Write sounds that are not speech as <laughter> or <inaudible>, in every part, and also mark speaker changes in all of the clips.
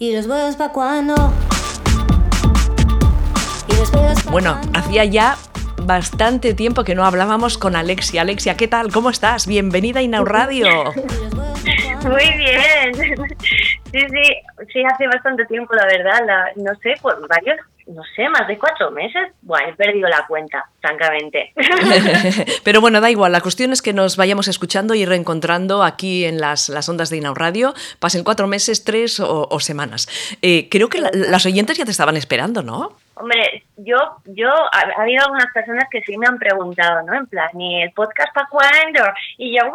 Speaker 1: ¿Y los huevos pa' cuándo?
Speaker 2: Bueno, hacía ya bastante tiempo que no hablábamos con Alexia. Alexia, ¿qué tal? ¿Cómo estás? Bienvenida a Inau Radio. <laughs>
Speaker 3: Muy bien. <laughs> Sí, sí, sí, hace bastante tiempo, la verdad. no sé, por varios, no sé, más de cuatro meses. Bueno, he perdido la cuenta, francamente. <laughs> <laughs>
Speaker 2: Pero bueno, da igual. La cuestión es que nos vayamos escuchando y reencontrando aquí en las, las ondas de Inau Radio. Pasen cuatro meses, tres o, semanas. Eh, creo que las oyentes ya te estaban esperando, ¿no?
Speaker 3: Hombre, yo, yo, ha, habido algunas personas que sí me han preguntado, ¿no? En plan, ¿y el podcast para cuándo? Y yo, <laughs> es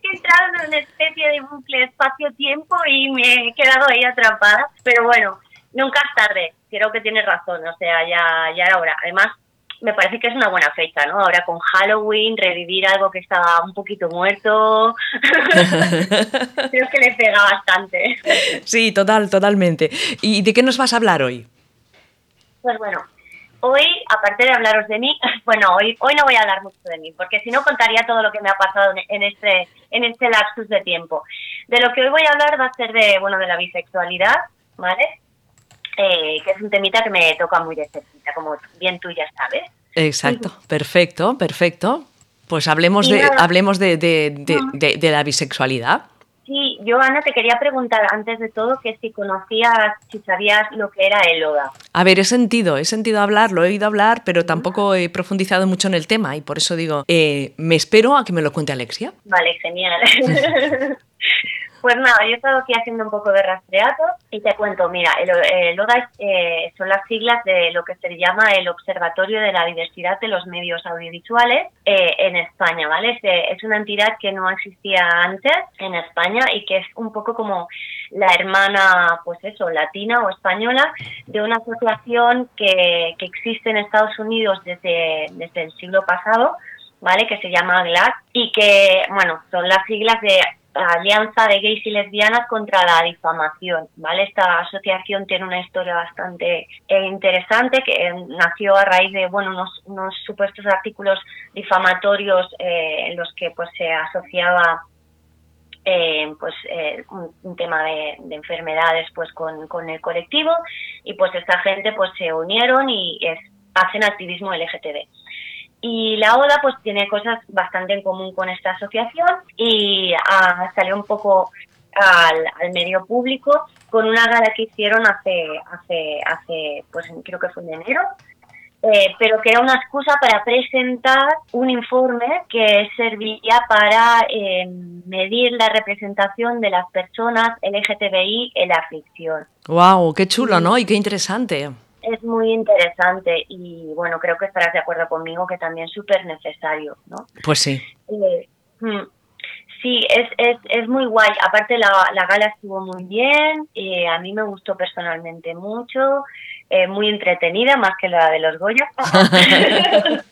Speaker 3: que he entrado en una especie de bucle espacio-tiempo y me he quedado ahí atrapada. Pero bueno, nunca es tarde. Creo que tienes razón, o sea, ya, ya era hora. Además, me parece que es una buena fecha, ¿no? Ahora con Halloween, revivir algo que estaba un poquito muerto, <laughs> creo que le pega bastante.
Speaker 2: Sí, total, totalmente. ¿Y de qué nos vas a hablar hoy?
Speaker 3: Pues bueno, hoy, aparte de hablaros de mí, <laughs> bueno, hoy, hoy no voy a hablar mucho de mí, porque si no contaría todo lo que me ha pasado en este, en este lapsus de tiempo. De lo que hoy voy a hablar va a ser de, bueno, de la bisexualidad, ¿vale? Eh, que es un temita que me toca muy de cerquita, como bien tú ya sabes.
Speaker 2: Exacto, perfecto, perfecto. Pues hablemos, de, hablemos de, de, de, la bisexualidad.
Speaker 3: Sí, yo Ana te quería preguntar antes de todo que si conocías, si sabías lo que era el ODA.
Speaker 2: A ver, he sentido, he sentido hablar, lo he oído hablar, pero tampoco he profundizado mucho en el tema y por eso digo, eh, me espero a que me lo cuente Alexia.
Speaker 3: Vale, genial. <laughs> Pues nada, yo he estado aquí haciendo un poco de rastreado y te cuento, mira, el, el ODA eh, son las siglas de lo que se llama el Observatorio de la Diversidad de los Medios Audiovisuales eh, en España, ¿vale? Es, una entidad que no existía antes en España y que es un poco como la hermana, pues eso, latina o española de una asociación que, que existe en Estados Unidos desde, desde el siglo pasado, ¿vale? Que se llama GLAD y que, bueno, son las siglas de Alianza de Gays y Lesbianas contra la Difamación. ¿vale? Esta asociación tiene una historia bastante eh, interesante que eh, nació a raíz de bueno, unos, unos supuestos artículos difamatorios eh, en los que pues, se asociaba pues un, tema de, enfermedades pues con, con, el colectivo y pues esta gente pues se unieron y es, hacen activismo LGTB. Y la ODA pues tiene cosas bastante en común con esta asociación y ah, salió un poco al, medio público con una gala que hicieron hace, hace, hace pues creo que fue en enero, eh, pero que era una excusa para presentar un informe que servía para eh, medir la representación de las personas LGTBI en la ficción.
Speaker 2: ¡Wow! ¡Qué chulo, ¿no? Y qué interesante
Speaker 3: es muy interesante y bueno, creo que estarás de acuerdo conmigo que también es súper necesario, ¿no?
Speaker 2: Pues sí.
Speaker 3: Eh, hmm, sí, es, es, es muy guay. Aparte la, la gala estuvo muy bien, eh, a mí me gustó personalmente mucho, eh, muy entretenida, más que la de los Goya. <laughs>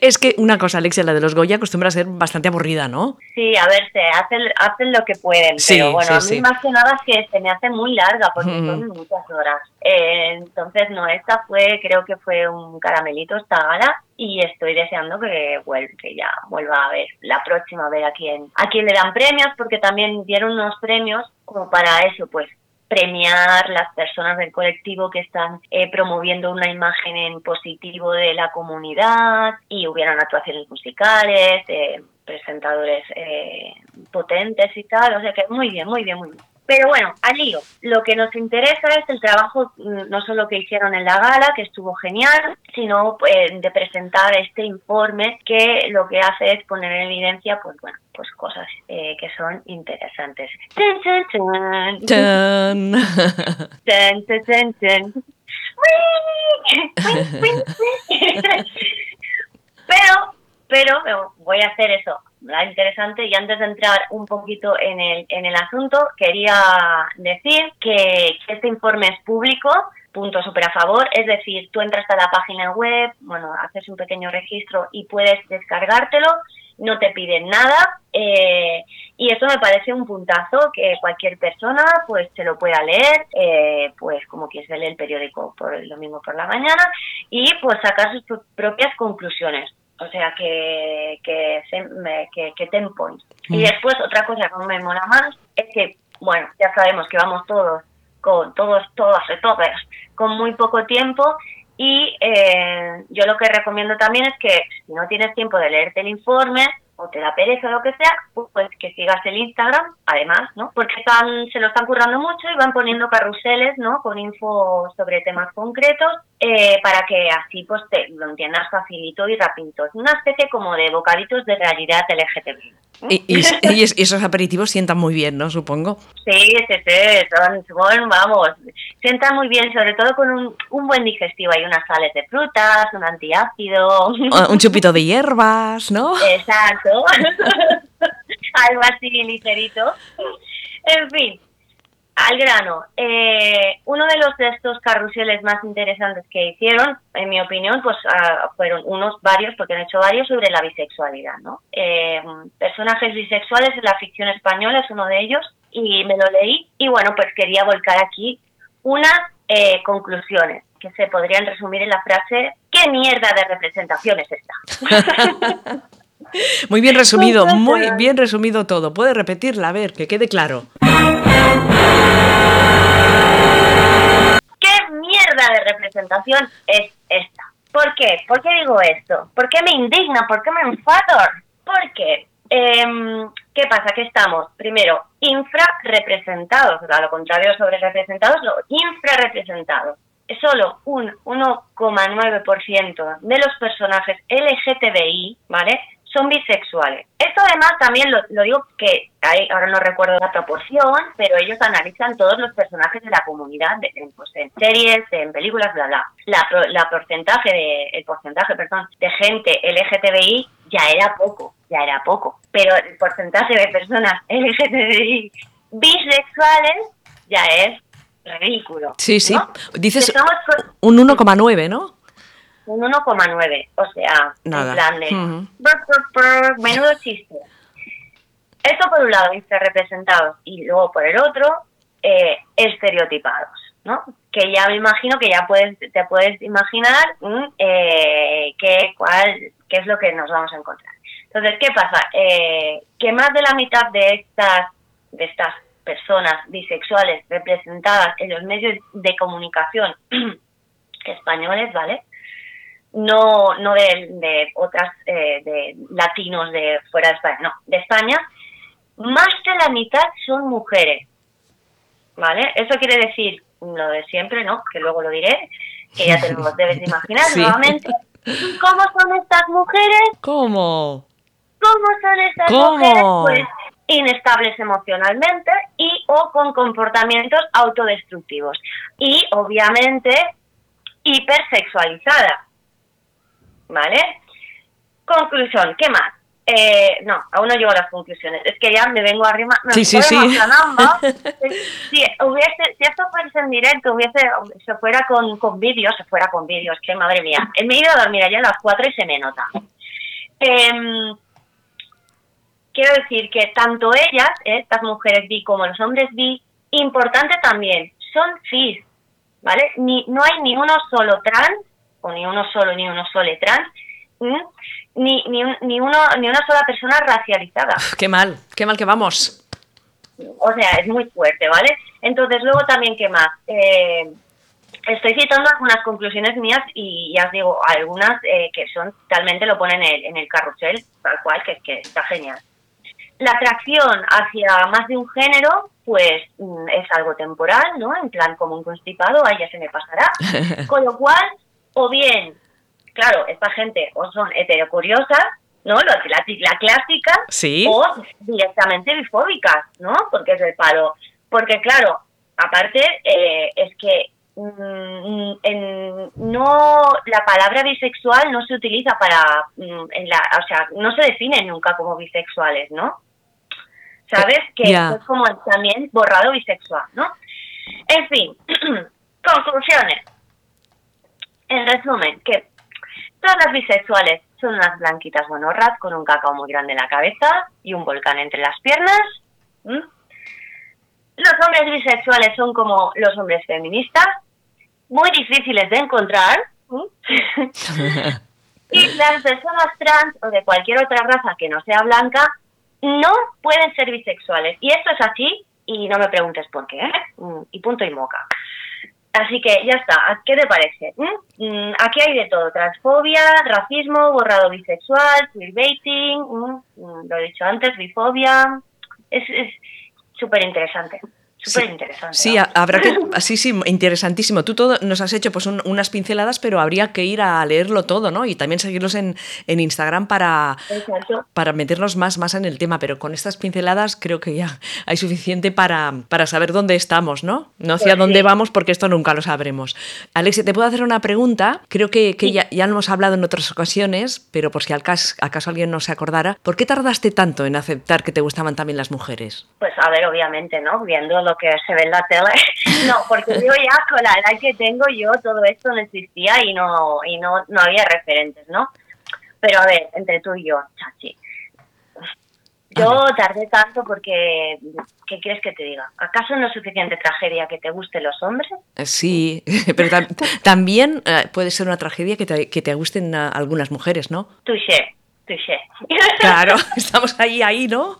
Speaker 2: es que una cosa, Alexia, la de los Goya acostumbra a ser bastante aburrida, ¿no?
Speaker 3: Sí, a ver, se hacen, hacen lo que pueden, pero bueno, a mí más que nada es que se me hace muy larga, porque son muchas horas. Eh, entonces, no, esta fue, creo que fue un caramelito esta gala, y estoy deseando que, que ya vuelva a ver la próxima, a ver a quién, a quién le dan premios, porque también dieron unos premios como para eso, pues premiar las personas del colectivo que están eh, promoviendo una imagen en positivo de la comunidad y hubieran actuaciones musicales, eh, presentadores eh, potentes y tal, o sea que muy bien, muy bien, muy bien. Pero bueno, al lío. Lo que nos interesa es el trabajo, mm, no solo que hicieron en la gala, que estuvo genial, sino pues, de presentar este informe que lo que hace es poner en evidencia, pues bueno, pues cosas eh, que son interesantes. pero, pero voy a hacer eso interesante. Y antes de entrar un poquito en el, en el asunto, quería decir que, este informe es público, punto súper a favor, es decir, tú entras a la página web, bueno, haces un pequeño registro y puedes descargártelo, no te piden nada. Eh, y eso me parece un puntazo que cualquier persona pues se lo pueda leer, eh, pues como quien se lee el periódico por el domingo por la mañana y pues sacar sus propias conclusiones. O sea, que, que, que, que ten point. Y mm. después, otra cosa que me mola más es que bueno, ya sabemos que vamos todos, con todos, todas y todas, con muy poco tiempo y eh, yo lo que recomiendo también es que si no tienes tiempo de leerte el informe, o te da pereza o lo que sea, pues que sigas el Instagram, además, ¿no? Porque están, se lo están currando mucho y van poniendo carruseles, ¿no? Con info sobre temas concretos eh, para que así pues te lo entiendas facilito y rapidito. Es una especie como de bocaditos de realidad LGTB.
Speaker 2: Y, y, <laughs> y, esos aperitivos sientan muy bien, ¿no? Supongo.
Speaker 3: Sí, sí, sí, son, son, vamos, sientan muy bien, sobre todo con un, un, buen digestivo. Hay unas sales de frutas, un antiácido.
Speaker 2: Un <laughs> chupito de hierbas, ¿no?
Speaker 3: Exacto. <laughs> Algo así ligerito. En fin, al grano, eh, uno de los de estos carruseles más interesantes que hicieron, en mi opinión, pues uh, fueron unos varios, porque han hecho varios sobre la bisexualidad, ¿no? Eh, personajes bisexuales en la ficción española es uno de ellos y me lo leí y bueno, pues quería volcar aquí unas eh, conclusiones que se podrían resumir en la frase ¿qué mierda de representación es esta? <laughs>
Speaker 2: muy bien resumido, muy bien resumido todo. Puede repetirla, a ver, que quede claro.
Speaker 3: ¿Qué mierda de representación es esta? ¿Por qué? ¿Por qué digo esto? ¿Por qué me indigna? ¿Por qué me enfado? Porque, eh, ¿qué pasa? Que estamos, primero, infrarrepresentados, o sea, lo contrario sobre representados, lo infrarrepresentados. Solo un 1,9% de los personajes LGTBI, ¿vale? Son bisexuales. Esto además también lo, lo digo que hay, ahora no recuerdo la proporción, pero ellos analizan todos los personajes de la comunidad de, pues, en series, en películas, bla bla. La, la porcentaje de, el porcentaje, perdón, de gente LGTBI ya era poco, ya era poco. Pero el porcentaje de personas <laughs> LGTBI bisexuales ya es ridículo.
Speaker 2: Sí, sí.
Speaker 3: ¿no?
Speaker 2: Dices
Speaker 3: con-
Speaker 2: un 1,9, ¿no?
Speaker 3: Un 1,9. O sea,
Speaker 2: Nada.
Speaker 3: en plan de...
Speaker 2: Ujú.
Speaker 3: brr, brr, brr, menudo chiste. Esto por un lado, representados y luego por el otro, eh, estereotipados, ¿no? Que ya me imagino que ya puedes, te puedes imaginar mm, eh, qué, cuál, qué es lo que nos vamos a encontrar. Entonces, ¿qué pasa? Eh, que más de la mitad de estas, de estas personas bisexuales representadas en los medios de comunicación <clears throat> españoles, ¿vale? No no de, de otras eh, de latinos de fuera de España, no, de España, más de la mitad son mujeres, ¿vale? Eso quiere decir lo de siempre, ¿no? Que luego lo diré, que ya te lo debes de imaginar <laughs>
Speaker 2: Sí.
Speaker 3: nuevamente. ¿Cómo son estas mujeres?
Speaker 2: ¿Cómo?
Speaker 3: ¿Cómo son estas
Speaker 2: ¿Cómo?
Speaker 3: mujeres? Pues inestables emocionalmente y o con comportamientos autodestructivos. Y obviamente hipersexualizadas. ¿Vale? Conclusión, ¿qué más? Eh, no, aún no llego a las conclusiones. Es que ya me vengo arriba. Me
Speaker 2: Sí, sí, sí.
Speaker 3: si, <laughs> hubiese, si esto fuese en directo, hubiese, se fuera con, con vídeos, se fuera con vídeos, que madre mía. Me he ido a dormir ayer a las 4 y se me nota. Em, quiero decir que tanto ellas, eh, estas mujeres bi, como los hombres bi, importante también, son cis, ¿vale? Ni, no hay ni uno solo trans, o ni uno solo ni uno solo trans, ¿m? ni, ni, ni, uno, ni una sola persona racializada. <laughs>
Speaker 2: Qué mal, qué mal que vamos.
Speaker 3: O sea, es muy fuerte, ¿vale? Entonces, luego también, ¿qué más? Eh, estoy citando algunas conclusiones mías y ya os digo, algunas eh, que son totalmente lo ponen en el, en el carrusel, tal cual, que, que está genial. La atracción hacia más de un género, pues mm, es algo temporal, ¿no? En plan, como un constipado, ahí ya se me pasará. <laughs> Con lo cual, o bien, claro, esta gente o son heterocuriosas, ¿no? La, la, la clásica,
Speaker 2: Sí.
Speaker 3: o directamente bifóbicas, ¿no? Porque es el palo. Porque claro, aparte eh, es que mm, en- no la palabra bisexual no se utiliza para mm, en la, o sea, no se define nunca como bisexuales, ¿no? ¿Sabes? Que
Speaker 2: Ya.
Speaker 3: es como también borrado bisexual, ¿no? En fin, <clears throat> conclusiones. En resumen, que todas las bisexuales son unas blanquitas monorras con un cacao muy grande en la cabeza y un volcán entre las piernas. Los hombres bisexuales son como los hombres feministas, muy difíciles de encontrar. <laughs> y las personas trans o de cualquier otra raza que no sea blanca no pueden ser bisexuales. Y esto es así y no me preguntes por qué, mm, y punto y moca. Así que ya está, ¿qué te parece? ¿Mm? Mm, aquí hay de todo, transfobia, racismo, borrado bisexual, queerbaiting, lo he dicho antes, bifobia, es súper interesante. Súper interesante.
Speaker 2: Sí, habrá que. <laughs> Sí, sí, interesantísimo. Tú todo nos has hecho pues unas pinceladas, pero habría que ir a leerlo todo, ¿no? Y también seguirlos en, en Instagram para, para meternos más, más en el tema. Pero con estas pinceladas creo que ya hay suficiente para, para saber dónde estamos, ¿no? No hacia pues dónde vamos, porque esto nunca lo sabremos. Alexia, ¿te puedo hacer una pregunta? Creo que, que ya, ya lo hemos hablado en otras ocasiones, pero por si acaso, acaso alguien no se acordara, ¿por qué tardaste tanto en aceptar que te gustaban también las mujeres?
Speaker 3: Pues a ver, obviamente, ¿no? Viendo lo que se ve en la tele. <laughs> No, porque <laughs> yo ya con la edad que tengo yo todo esto no existía y no y no, no había referentes, ¿no? Pero a ver, entre tú y yo, chachi. Yo tardé tanto porque, ¿qué quieres que te diga? ¿Acaso no es suficiente tragedia que te gusten los hombres?
Speaker 2: Eh, sí, <laughs> pero también eh, puede ser una tragedia que te, que te gusten algunas mujeres, ¿no?
Speaker 3: Touché, touché.
Speaker 2: Claro, <laughs> estamos ahí, ahí, ¿no?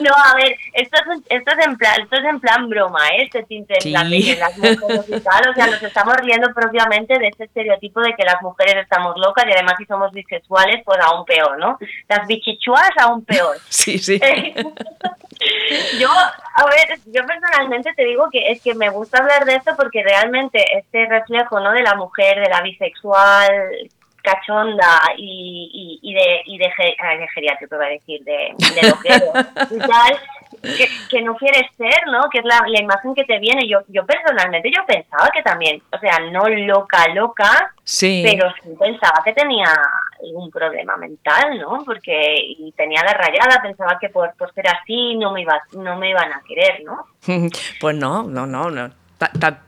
Speaker 3: No, a ver, esto es, esto es en plan, esto es en plan broma, ¿eh? Este tinte en plan de que las mujeres y tal, o sea, nos estamos riendo propiamente de ese estereotipo de que las mujeres estamos locas y además si somos bisexuales, pues aún peor, ¿no? Las bichichuas aún peor. <laughs>
Speaker 2: Sí, sí. <laughs>
Speaker 3: yo, a ver, yo personalmente te digo que es que me gusta hablar de esto porque realmente este reflejo, ¿no? De la mujer, de la bisexual, cachonda y, y, y de, de geriátrico, iba a decir, de, de y tal, que, que, no quieres ser, ¿no? Que es la, la, imagen que te viene. Yo yo personalmente yo pensaba que también, o sea, no loca, loca,
Speaker 2: sí.
Speaker 3: pero sí pensaba que tenía algún problema mental, ¿no? Porque y tenía la rayada, pensaba que por, por ser así no me, iba, no me iban a querer, ¿no? <laughs>
Speaker 2: Pues no, no, no, no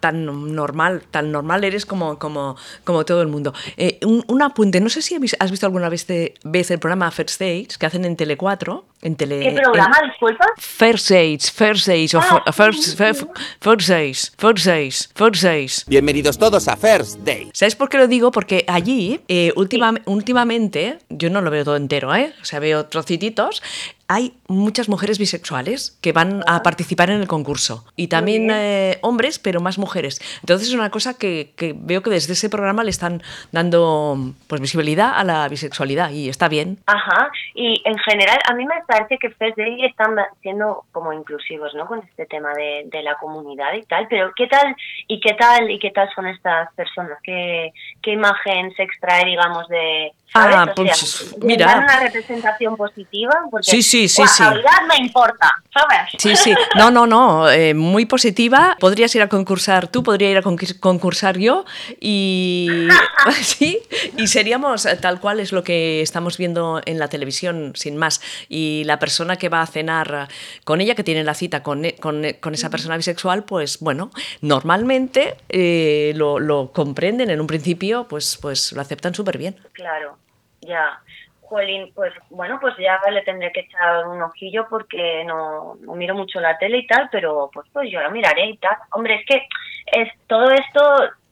Speaker 2: tan, normal, tan normal eres como, como, como todo el mundo. Eh, un, apunte, no sé si has visto alguna vez, vez el programa First Dates que hacen en Tele 4. En tele,
Speaker 3: ¿Qué programa, disculpa?
Speaker 2: First Dates, First Dates, o ah, first, first, first, Dates, First Dates, First Dates.
Speaker 1: Bienvenidos todos a First Dates.
Speaker 2: ¿Sabes por qué lo digo? Porque allí, eh, últimamente, yo no lo veo todo entero, ¿eh? O sea, veo trocititos, hay muchas mujeres bisexuales que van a participar en el concurso y también eh, hombres, pero más mujeres. Entonces es una cosa que, que, veo que desde ese programa le están dando pues visibilidad a la bisexualidad y está bien.
Speaker 3: Ajá, y en general a mí me parece que Fest Day están siendo como inclusivos, ¿no? Con este tema de, de, la comunidad y tal, pero ¿qué tal y qué tal y qué tal son estas personas? ¿Qué, qué imagen se extrae, digamos, de...
Speaker 2: Ah, pues mira.
Speaker 3: una representación positiva?
Speaker 2: Porque, sí, sí, sí, sí.
Speaker 3: me importa, ¿sabes?
Speaker 2: Sí, sí. No, no, no. Eh, muy positiva. Podrías ir a concursar tú, podría ir a concursar yo y <laughs> sí, y seríamos eh, tal cual es lo que estamos viendo en la televisión, sin más. Y la persona que va a cenar con ella, que tiene la cita con, e, con, e, con esa persona bisexual, pues bueno, normalmente eh, lo, lo, comprenden en un principio, pues, pues lo aceptan súper bien.
Speaker 3: Claro, ya. Jolín, pues bueno, pues ya le tendré que echar un ojillo porque no, no, miro mucho la tele y tal, pero pues pues yo lo miraré y tal. Hombre, es que es todo esto,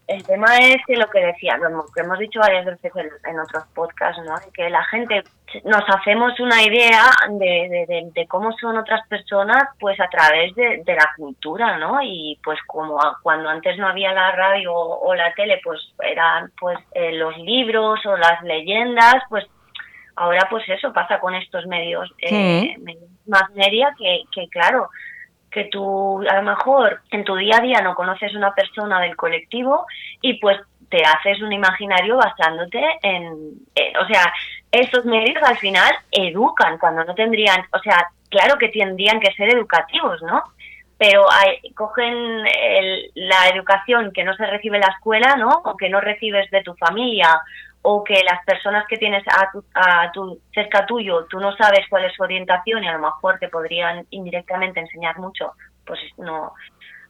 Speaker 3: el tema es que lo que decía, lo que hemos dicho varias veces en, otros podcasts, ¿no? Que la gente nos hacemos una idea de, de, de, cómo son otras personas pues a través de, la cultura, ¿no? Y pues como cuando antes no había la radio o, la tele, pues eran pues eh, los libros o las leyendas, pues Ahora pues eso pasa con estos medios eh, más media que, que claro, que tú a lo mejor en tu día a día no conoces una persona del colectivo y pues te haces un imaginario basándote en, o sea, estos medios al final educan cuando no tendrían, o sea, claro que tendrían que ser educativos, ¿no? Pero hay, cogen la educación que no se recibe en la escuela, ¿no? O que no recibes de tu familia o que las personas que tienes a tu, a tu, cerca tuyo, tú no sabes cuál es su orientación y a lo mejor te podrían indirectamente enseñar mucho, pues no.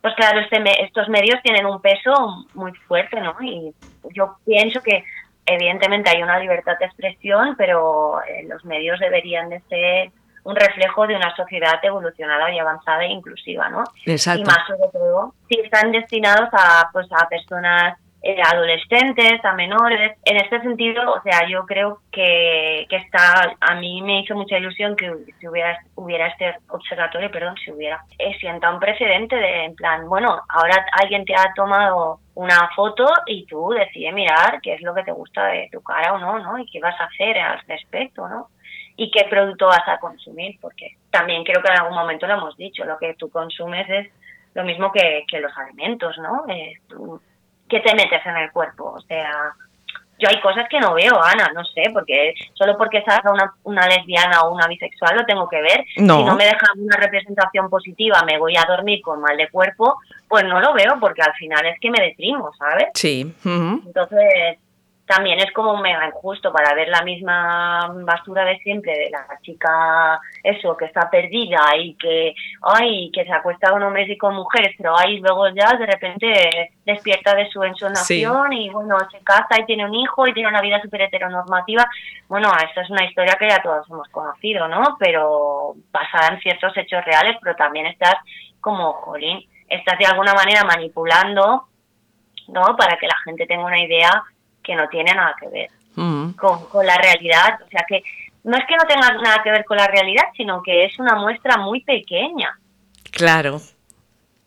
Speaker 3: Pues claro, este, estos medios tienen un peso muy fuerte, ¿no? Y yo pienso que evidentemente hay una libertad de expresión, pero eh, los medios deberían de ser un reflejo de una sociedad evolucionada y avanzada e inclusiva, ¿no?
Speaker 2: Exacto.
Speaker 3: Y más sobre todo si están destinados a, pues, a personas eh, adolescentes, a menores. En este sentido, o sea, yo creo que, que está, a mí me hizo mucha ilusión que si hubiera, hubiera este observatorio, perdón, si hubiera, eh, sienta un precedente de, en plan, bueno, ahora alguien te ha tomado una foto y tú decides mirar qué es lo que te gusta de tu cara o no, ¿no? Y qué vas a hacer al respecto, ¿no? Y qué producto vas a consumir, porque también creo que en algún momento lo hemos dicho, lo que tú consumes es lo mismo que, que los alimentos, ¿no? Eh, ¿Qué te metes en el cuerpo? O sea, yo hay cosas que no veo, Ana, no sé, porque solo porque salga una, una lesbiana o una bisexual lo tengo que ver.
Speaker 2: No.
Speaker 3: Si no me dejan una representación positiva, me voy a dormir con mal de cuerpo, pues no lo veo, porque al final es que me deprimo, ¿sabes?
Speaker 2: Sí.
Speaker 3: Entonces, también es como mega injusto para ver la misma basura de siempre de la chica, eso, que está perdida y que, ay, que se acuesta con hombres y con mujeres, pero ahí luego ya de repente despierta de su ensonación y bueno, se casa y tiene un hijo y tiene una vida súper heteronormativa. Bueno, esta es una historia que ya todos hemos conocido, ¿no? Pero basada en ciertos hechos reales, pero también estás como, jolín, estás de alguna manera manipulando, ¿no? Para que la gente tenga una idea que no tiene nada que ver
Speaker 2: Mm.
Speaker 3: con, con la realidad. O sea que no es que no tenga nada que ver con la realidad, sino que es una muestra muy pequeña.
Speaker 2: Claro.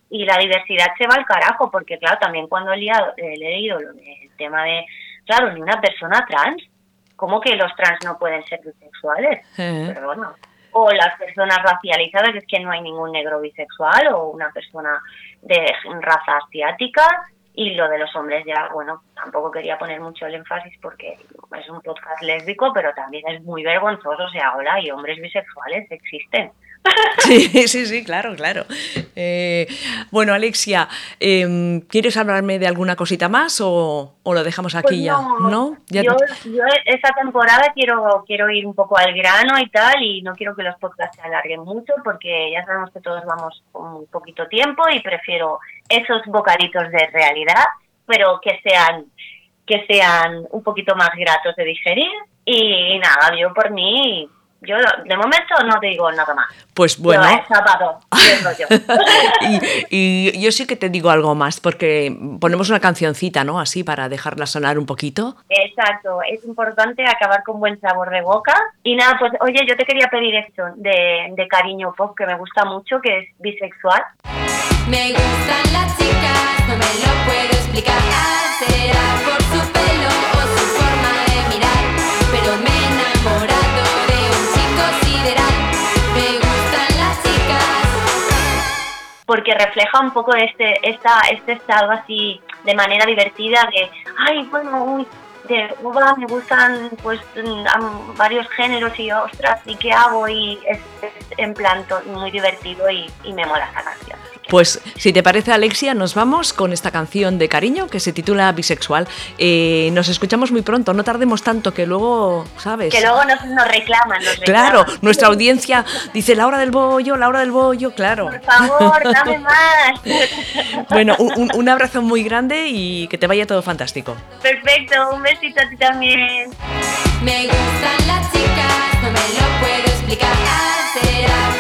Speaker 3: Y la diversidad se va al carajo, porque claro, también cuando he, liado- he leído del tema de, claro, ni una persona trans, ¿cómo que los trans no pueden ser bisexuales? Pero bueno. O las personas racializadas, es que no hay ningún negro bisexual, o una persona de raza asiática, y lo de los hombres ya, bueno, tampoco quería poner mucho el énfasis porque es un podcast lésbico, pero también es muy vergonzoso, o sea, y hombres bisexuales existen. <laughs>
Speaker 2: Sí, sí, sí, claro, claro. Eh, bueno, Alexia, em, ¿quieres hablarme de alguna cosita más o, o lo dejamos aquí
Speaker 3: Pues
Speaker 2: ya? ¿No? Ya
Speaker 3: yo,
Speaker 2: te-
Speaker 3: yo esta temporada quiero quiero ir un poco al grano y tal, y no quiero que los podcasts se alarguen mucho porque ya sabemos que todos vamos con un poquito tiempo y prefiero esos bocaditos de realidad, pero que sean que sean un poquito más gratos de digerir y nada, yo por mí, yo de momento no te digo nada más.
Speaker 2: Pues bueno.
Speaker 3: Yo, <laughs>
Speaker 2: y, y yo sí que te digo algo más, porque ponemos una cancioncita, ¿no? Así para dejarla sonar un poquito.
Speaker 3: Exacto, es importante acabar con buen sabor de boca. Y nada, pues oye, yo te quería pedir esto de, de cariño pop que me gusta mucho, que es bisexual.
Speaker 4: Me gustan las chicas, no me lo puedo explicar.
Speaker 3: Porque refleja un poco este esta este estado así de manera divertida de ay bueno uy de me gustan pues varios géneros y ostras y qué hago y es, es en plan muy divertido y, me mola esta canción
Speaker 2: Pues si te parece, Alexia, nos vamos con esta canción de cariño que se titula Bisexual. Eh, nos escuchamos muy pronto, no tardemos tanto, que luego, ¿sabes?
Speaker 3: que luego nos, nos reclaman nos
Speaker 2: Claro,
Speaker 3: reclaman.
Speaker 2: nuestra audiencia dice la hora del bollo, la hora del bollo, claro.
Speaker 3: por favor dame más <laughs>
Speaker 2: Bueno, un, abrazo muy grande y que te vaya todo fantástico.
Speaker 3: perfecto un besito a ti también
Speaker 4: Me gustan las chicas, no me lo puedo explicar. Será